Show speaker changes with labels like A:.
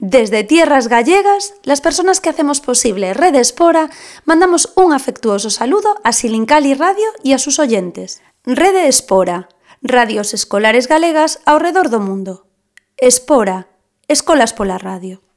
A: Desde tierras gallegas, las personas que hacemos posible Red Espora, mandamos un afectuoso saludo a Silincali Radio y a sus oyentes. Rede Espora, radios escolares galegas ao redor do mundo. Espora, escolas pola radio.